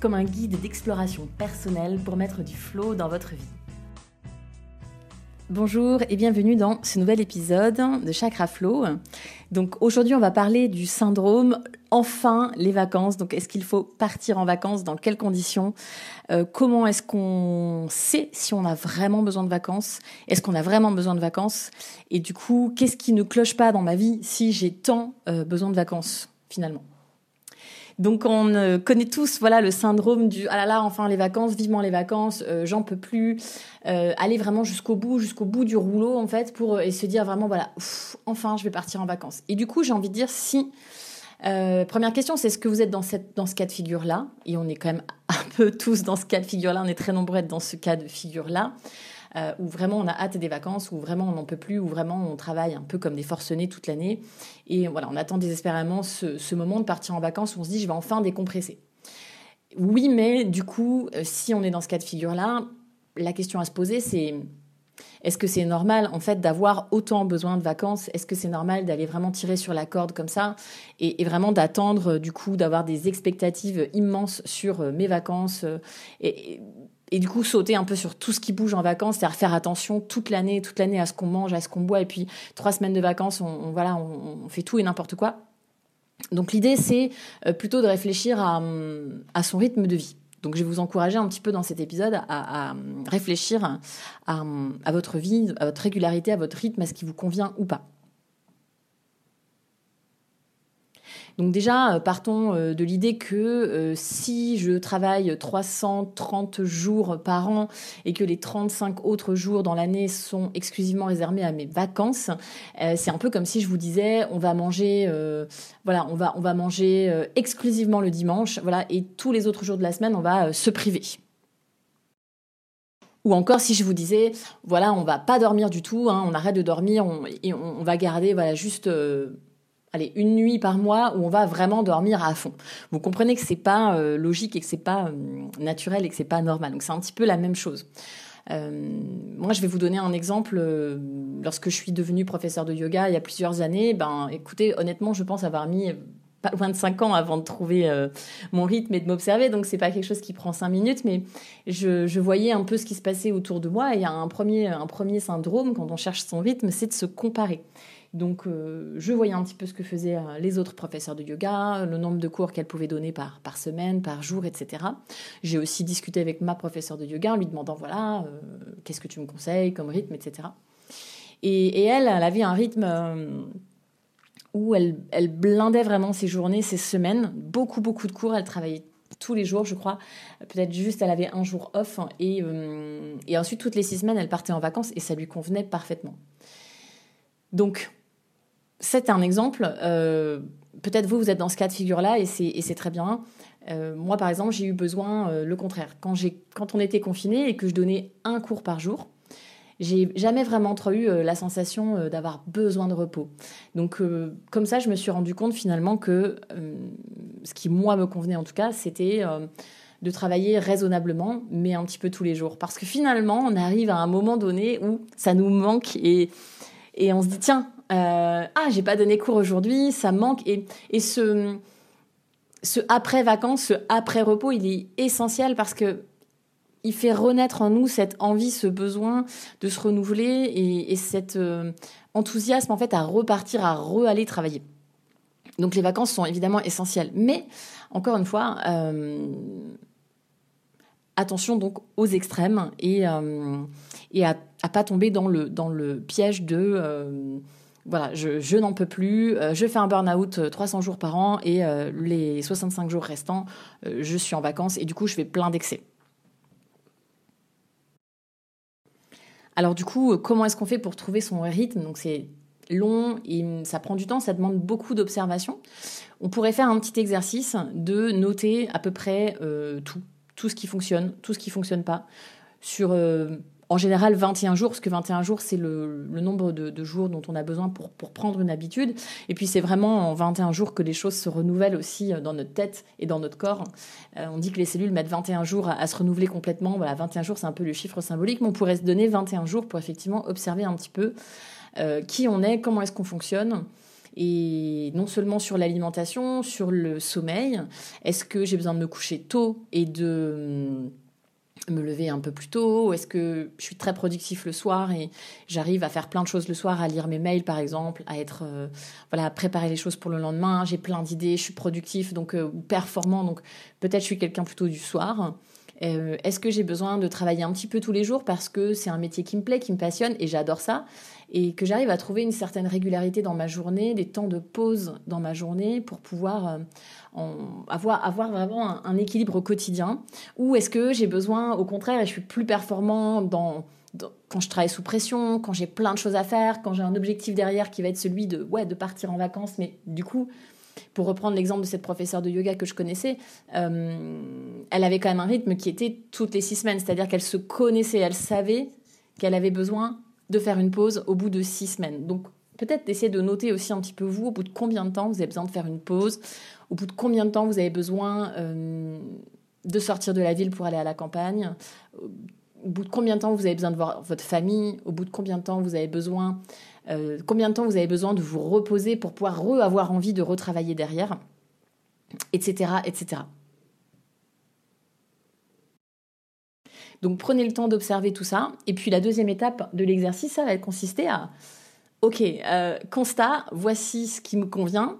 comme un guide d'exploration personnelle pour mettre du flow dans votre vie. Bonjour et bienvenue dans ce nouvel épisode de Chakra Flow. Donc aujourd'hui, on va parler du syndrome enfin les vacances. Donc est-ce qu'il faut partir en vacances? Dans quelles conditions? Euh, Comment est-ce qu'on sait si on a vraiment besoin de vacances? Est-ce qu'on a vraiment besoin de vacances? Et du coup, qu'est-ce qui ne cloche pas dans ma vie si j'ai tant euh, besoin de vacances finalement? Donc on euh, connaît tous voilà le syndrome du ah là là enfin les vacances vivement les vacances euh, j'en peux plus euh, aller vraiment jusqu'au bout jusqu'au bout du rouleau en fait pour et se dire vraiment voilà enfin je vais partir en vacances et du coup j'ai envie de dire si première question, c'est est-ce que vous êtes dans, cette, dans ce cas de figure-là? Et on est quand même un peu tous dans ce cas de figure-là, on est très nombreux à être dans ce cas de figure-là. Euh, où vraiment on a hâte des vacances, où vraiment on n'en peut plus, où vraiment on travaille un peu comme des forcenés toute l'année. Et voilà, on attend désespérément ce, moment de partir en vacances où on se dit je vais enfin décompresser. Oui, mais du coup, euh, si on est dans ce cas de figure-là, la question à se poser, c'est est-ce que c'est normal en fait d'avoir autant besoin de vacances? Est-ce que c'est normal d'aller vraiment tirer sur la corde comme ça et, vraiment d'attendre du coup d'avoir des expectatives immenses sur euh, mes vacances du coup sauter un peu sur tout ce qui bouge en vacances, c'est-à-dire faire attention toute l'année, toute l'année à ce qu'on mange, à ce qu'on boit, et puis trois semaines de vacances, on, voilà, on, fait tout et n'importe quoi. Donc l'idée c'est euh, plutôt de réfléchir à, à, son rythme de vie. Donc je vais vous encourager un petit peu dans cet épisode à, à réfléchir à votre vie, à votre régularité, à votre rythme, à ce qui vous convient ou pas. Donc déjà, euh, partons euh, de l'idée que euh, si je travaille 330 jours par an et que les 35 autres jours dans l'année sont exclusivement réservés à mes vacances, c'est un peu comme si je vous disais on va manger voilà, on va on manger exclusivement le dimanche, voilà, et tous les autres jours de la semaine, on va se priver. Ou encore si je vous disais, voilà, on va pas dormir du tout, hein, on arrête de dormir on, et on, va garder voilà juste une nuit par mois où on va vraiment dormir à fond. Vous comprenez que c'est pas euh, logique et que c'est pas euh, naturel et que c'est pas normal. Donc c'est un petit peu la même chose. Euh, moi, je vais vous donner un exemple. lorsque je suis devenue professeur de yoga il y a plusieurs années, ben, écoutez, honnêtement, je pense avoir mis pas loin de cinq ans avant de trouver mon rythme et de m'observer. Donc, c'est pas quelque chose qui prend cinq minutes, mais je, voyais un peu ce qui se passait autour de moi. Et il y a un premier, un premier syndrome quand on cherche son rythme, c'est de se comparer. Donc, euh, je voyais un petit peu ce que faisaient euh, les autres professeurs de yoga, le nombre de cours qu'elles pouvaient donner par, semaine, par jour, etc. J'ai aussi discuté avec ma professeure de yoga en lui demandant, voilà, euh, qu'est-ce que tu me conseilles comme rythme, etc. Et, elle, elle avait un rythme elle, blindait vraiment ses journées, ses semaines, beaucoup, beaucoup de cours, elle travaillait tous les jours, je crois. Peut-être juste, elle avait un jour off. Et, et ensuite, toutes les six semaines, elle partait en vacances et ça lui convenait parfaitement. Donc, c'est un exemple. Euh, peut-être vous, vous êtes dans ce cas de figure-là et c'est très bien. Euh, moi, par exemple, j'ai eu besoin euh, le contraire. Quand, quand on était confiné et que je donnais un cours par jour, j'ai jamais vraiment trop eu la sensation d'avoir besoin de repos. Donc, comme ça, je me suis rendu compte finalement que ce qui, moi, me convenait en tout cas, c'était de travailler raisonnablement, mais un petit peu tous les jours. Parce que finalement, on arrive à un moment donné où ça nous manque et, et on se dit, tiens, euh, ah, j'ai pas donné cours aujourd'hui, ça manque. Et, et ce, ce après vacances, ce après repos, il est essentiel parce que il fait renaître en nous cette envie, ce besoin de se renouveler et, et cet euh, enthousiasme en fait à repartir, à re-aller travailler. Donc les vacances sont évidemment essentielles, mais encore une fois, euh, attention donc aux extrêmes et, euh, et à, à, pas tomber dans le, piège de voilà, je, n'en peux plus, je fais un burn-out 300 euh, jours par an et les 65 jours restants, je suis en vacances et du coup, je fais plein d'excès. Alors du coup, comment est-ce qu'on fait pour trouver son rythme? Donc c'est long et ça prend du temps, ça demande beaucoup d'observation. On pourrait faire un petit exercice de noter à peu près euh, tout, tout ce qui fonctionne, tout ce qui fonctionne pas, sur euh, en général 21 jours, parce que 21 jours, c'est le, nombre de, jours dont on a besoin pour, prendre une habitude. Et puis c'est vraiment en 21 jours que les choses se renouvellent aussi euh, dans notre tête et dans notre corps. Euh, on dit que les cellules mettent 21 jours à, se renouveler complètement. Voilà, 21 jours, c'est un peu le chiffre symbolique, mais on pourrait se donner 21 jours pour effectivement observer un petit peu euh, qui on est, comment est-ce qu'on fonctionne. Et non seulement sur l'alimentation, sur le sommeil. Est-ce que j'ai besoin de me coucher tôt et de me lever un peu plus tôt Est-ce que je suis très productif le soir et j'arrive à faire plein de choses le soir, à lire mes mails par exemple, à être euh, voilà, à préparer les choses pour le lendemain. J'ai plein d'idées, je suis productif donc euh, performant donc peut-être je suis quelqu'un plutôt du soir. Euh, est-ce que j'ai besoin de travailler un petit peu tous les jours parce que c'est un métier qui me plaît, qui me passionne et j'adore ça? Et que j'arrive à trouver une certaine régularité dans ma journée, des temps de pause dans ma journée pour pouvoir avoir, avoir vraiment un, équilibre au quotidien. Ou est-ce que j'ai besoin, au contraire, et je suis plus performant quand je travaille sous pression, quand j'ai plein de choses à faire, quand j'ai un objectif derrière qui va être celui de, ouais, de partir en vacances, mais du coup, pour reprendre l'exemple de cette professeure de yoga que je connaissais, euh, elle avait quand même un rythme qui était toutes les six semaines, c'est-à-dire qu'elle se connaissait, elle savait qu'elle avait besoin de faire une pause au bout de six semaines. Donc peut-être essayer de noter aussi un petit peu vous, au bout de combien de temps vous avez besoin de faire une pause, au bout de combien de temps vous avez besoin euh, de sortir de la ville pour aller à la campagne, au bout de combien de temps vous avez besoin de voir votre famille, au bout de combien de temps vous avez besoin, euh, combien de temps vous avez besoin de vous reposer pour pouvoir re avoir envie de retravailler derrière, etc., etc. Donc prenez le temps d'observer tout ça. Et puis la deuxième étape de l'exercice, ça va consister à, ok, euh, constat, voici ce qui me convient.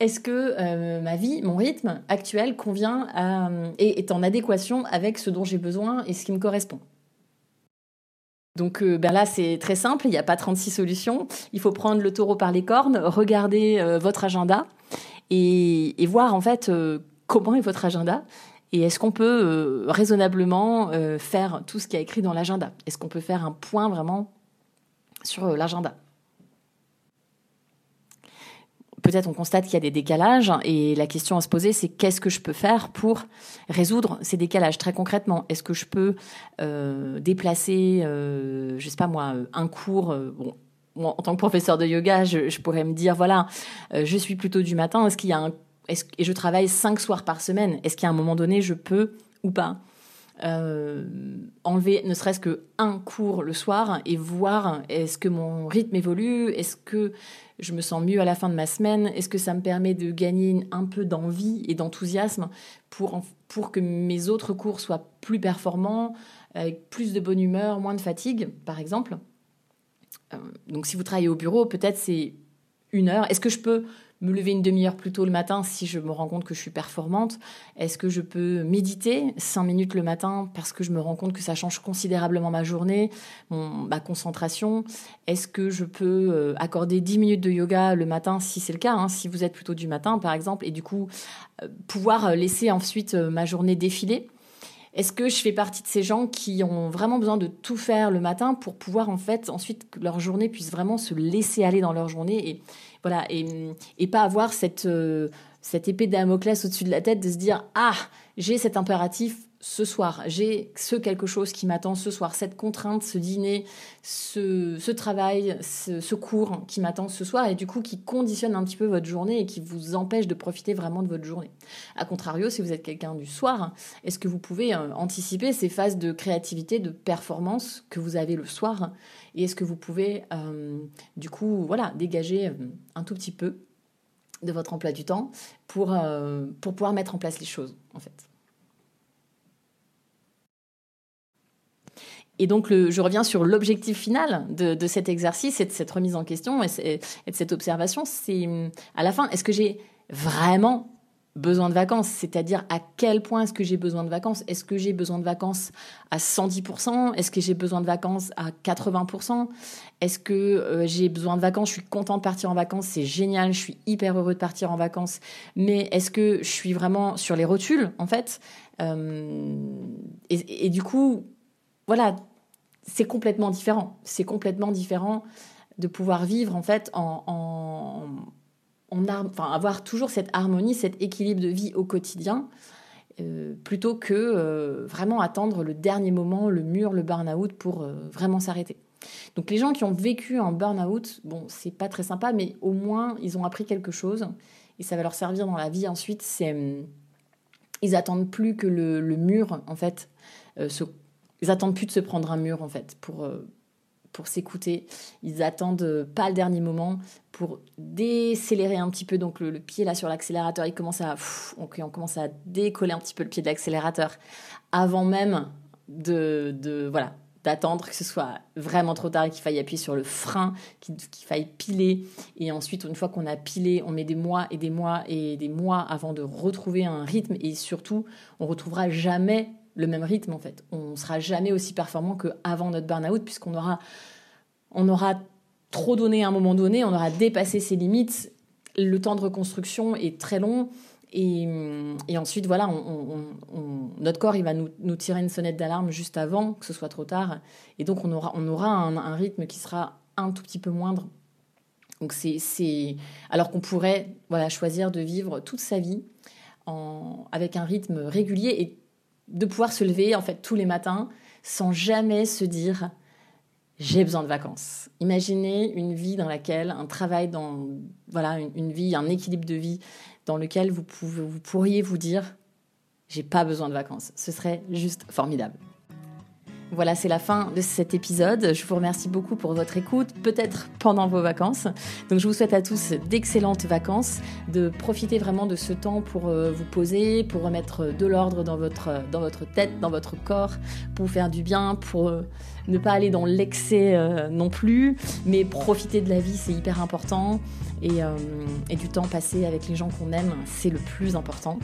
Est-ce que euh, ma vie, mon rythme actuel convient à, et est en adéquation avec ce dont j'ai besoin et ce qui me correspond? Donc euh, ben là, c'est très simple, il n'y a pas 36 solutions. Il faut prendre le taureau par les cornes, regarder votre agenda et, voir en fait comment est votre agenda et est-ce qu'on peut euh, raisonnablement euh, faire tout ce qui est écrit dans l'agenda? Est-ce qu'on peut faire un point vraiment sur euh, l'agenda? Peut-être on constate qu'il y a des décalages et la question à se poser c'est qu'est-ce que je peux faire pour résoudre ces décalages? Très concrètement Est-ce que je peux déplacer, je sais pas moi, un cours en tant que professeur de yoga, je, je pourrais me dire voilà, je suis plutôt du matin. Est-ce qu'il y a un et je travaille cinq soirs par semaine. Est-ce qu'à un moment donné, je peux ou pas euh, enlever ne serait-ce que un cours le soir et voir est-ce que mon rythme évolue, est-ce que je me sens mieux à la fin de ma semaine, est-ce que ça me permet de gagner un peu d'envie et d'enthousiasme pour, pour que mes autres cours soient plus performants, avec plus de bonne humeur, moins de fatigue, par exemple? Euh, donc si vous travaillez au bureau, peut-être c'est une heure. Est-ce que je peux me lever une demi-heure plus tôt le matin si je me rends compte que je suis performante? Est-ce que je peux méditer cinq minutes le matin parce que je me rends compte que ça change considérablement ma journée, ma concentration? Est-ce que je peux euh, accorder dix minutes de yoga le matin si c'est le cas, hein, si vous êtes plutôt du matin par exemple, et du coup euh, pouvoir laisser ensuite euh, ma journée défiler? Est-ce que je fais partie de ces gens qui ont vraiment besoin de tout faire le matin pour pouvoir en fait ensuite que leur journée puisse vraiment se laisser aller dans leur journée et voilà et, pas avoir cette euh, cette épée de Damoclès au-dessus de la tête de se dire ah j'ai cet impératif ce soir, j'ai ce quelque chose qui m'attend ce soir, cette contrainte, ce dîner, ce, travail, ce, cours qui m'attend ce soir et du coup qui conditionne un petit peu votre journée et qui vous empêche de profiter vraiment de votre journée. A contrario, si vous êtes quelqu'un du soir, est-ce que vous pouvez euh, anticiper ces phases de créativité, de performance que vous avez le soir et est-ce que vous pouvez euh, du coup voilà dégager euh, un tout petit peu de votre emploi du temps pour, pour pouvoir mettre en place les choses en fait? Et donc, je reviens sur l'objectif final de, cet exercice et de cette remise en question et, de cette observation. C'est à la fin, est-ce que j'ai vraiment besoin de vacances? C'est-à-dire à quel point est-ce que j'ai besoin de vacances? Est-ce que j'ai besoin de vacances à 110% Est-ce que j'ai besoin de vacances à 80% Est-ce que euh, j'ai besoin de vacances? Je suis contente de partir en vacances, c'est génial, je suis hyper heureux de partir en vacances. Mais est-ce que je suis vraiment sur les rotules en fait? Euh, et du coup, voilà, c'est complètement différent. C'est complètement différent de pouvoir vivre en fait en, en, enfin, avoir toujours cette harmonie, cet équilibre de vie au quotidien, euh, plutôt que euh, vraiment attendre le dernier moment, le mur, le burn-out pour euh, vraiment s'arrêter. Donc les gens qui ont vécu un burn-out, bon, c'est pas très sympa, mais au moins ils ont appris quelque chose et ça va leur servir dans la vie ensuite. C'est hum, ils attendent plus que le, mur en fait, ils attendent plus de se prendre un mur en fait pour pour s'écouter. Ils attendent pas le dernier moment pour décélérer un petit peu. Donc le, pied là sur l'accélérateur, il commence à, on commence à décoller un petit peu le pied de l'accélérateur avant même de, de voilà d'attendre que ce soit vraiment trop tard et qu'il faille appuyer sur le frein, qu'il faille piler. Et ensuite, une fois qu'on a pilé, on met des mois et des mois et des mois avant de retrouver un rythme. Et surtout, on retrouvera jamais le même rythme en fait. On sera jamais aussi performant qu'avant notre burn-out puisqu'on aura, on aura trop donné à un moment donné, on aura dépassé ses limites. Le temps de reconstruction est très long. Et, ensuite, voilà, notre corps, il va nous, tirer une sonnette d'alarme juste avant que ce soit trop tard. Et donc, on aura, on aura un, rythme qui sera un tout petit peu moindre. Donc, c'est, alors qu'on pourrait, voilà, choisir de vivre toute sa vie en, avec un rythme régulier et de pouvoir se lever en fait tous les matins sans jamais se dire j'ai besoin de vacances. Imaginez une vie dans laquelle un travail dans voilà une, vie, un équilibre de vie dans lequel vous pouvez vous pourriez vous dire j'ai pas besoin de vacances. Ce serait juste formidable. Voilà, c'est la fin de cet épisode. Je vous remercie beaucoup pour votre écoute, peut-être pendant vos vacances. Donc je vous souhaite à tous d'excellentes vacances, de profiter vraiment de ce temps pour euh, vous poser, pour remettre de l'ordre dans votre, dans votre tête, dans votre corps, pour vous faire du bien, pour euh, ne pas aller dans l'excès euh, non plus, mais profiter de la vie, c'est hyper important. Et, et du temps passé avec les gens qu'on aime, c'est le plus important.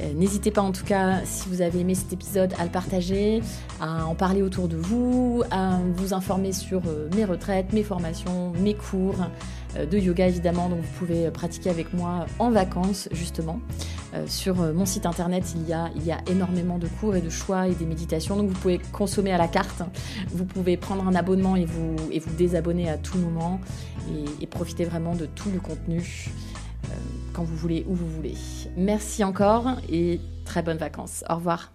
Euh, n'hésitez pas en tout cas, si vous avez aimé cet épisode, à le partager, à en parler autour de vous, à vous informer sur euh, mes retraites, mes formations, mes cours euh, de yoga évidemment, donc vous pouvez pratiquer avec moi en vacances justement. Sur mon site internet, il y, a, il y a énormément de cours et de choix et des méditations, donc vous pouvez consommer à la carte. Vous pouvez prendre un abonnement et vous, et désabonner à tout moment et profiter vraiment de tout le contenu quand vous voulez, où vous voulez. Merci encore et très bonnes vacances. Au revoir.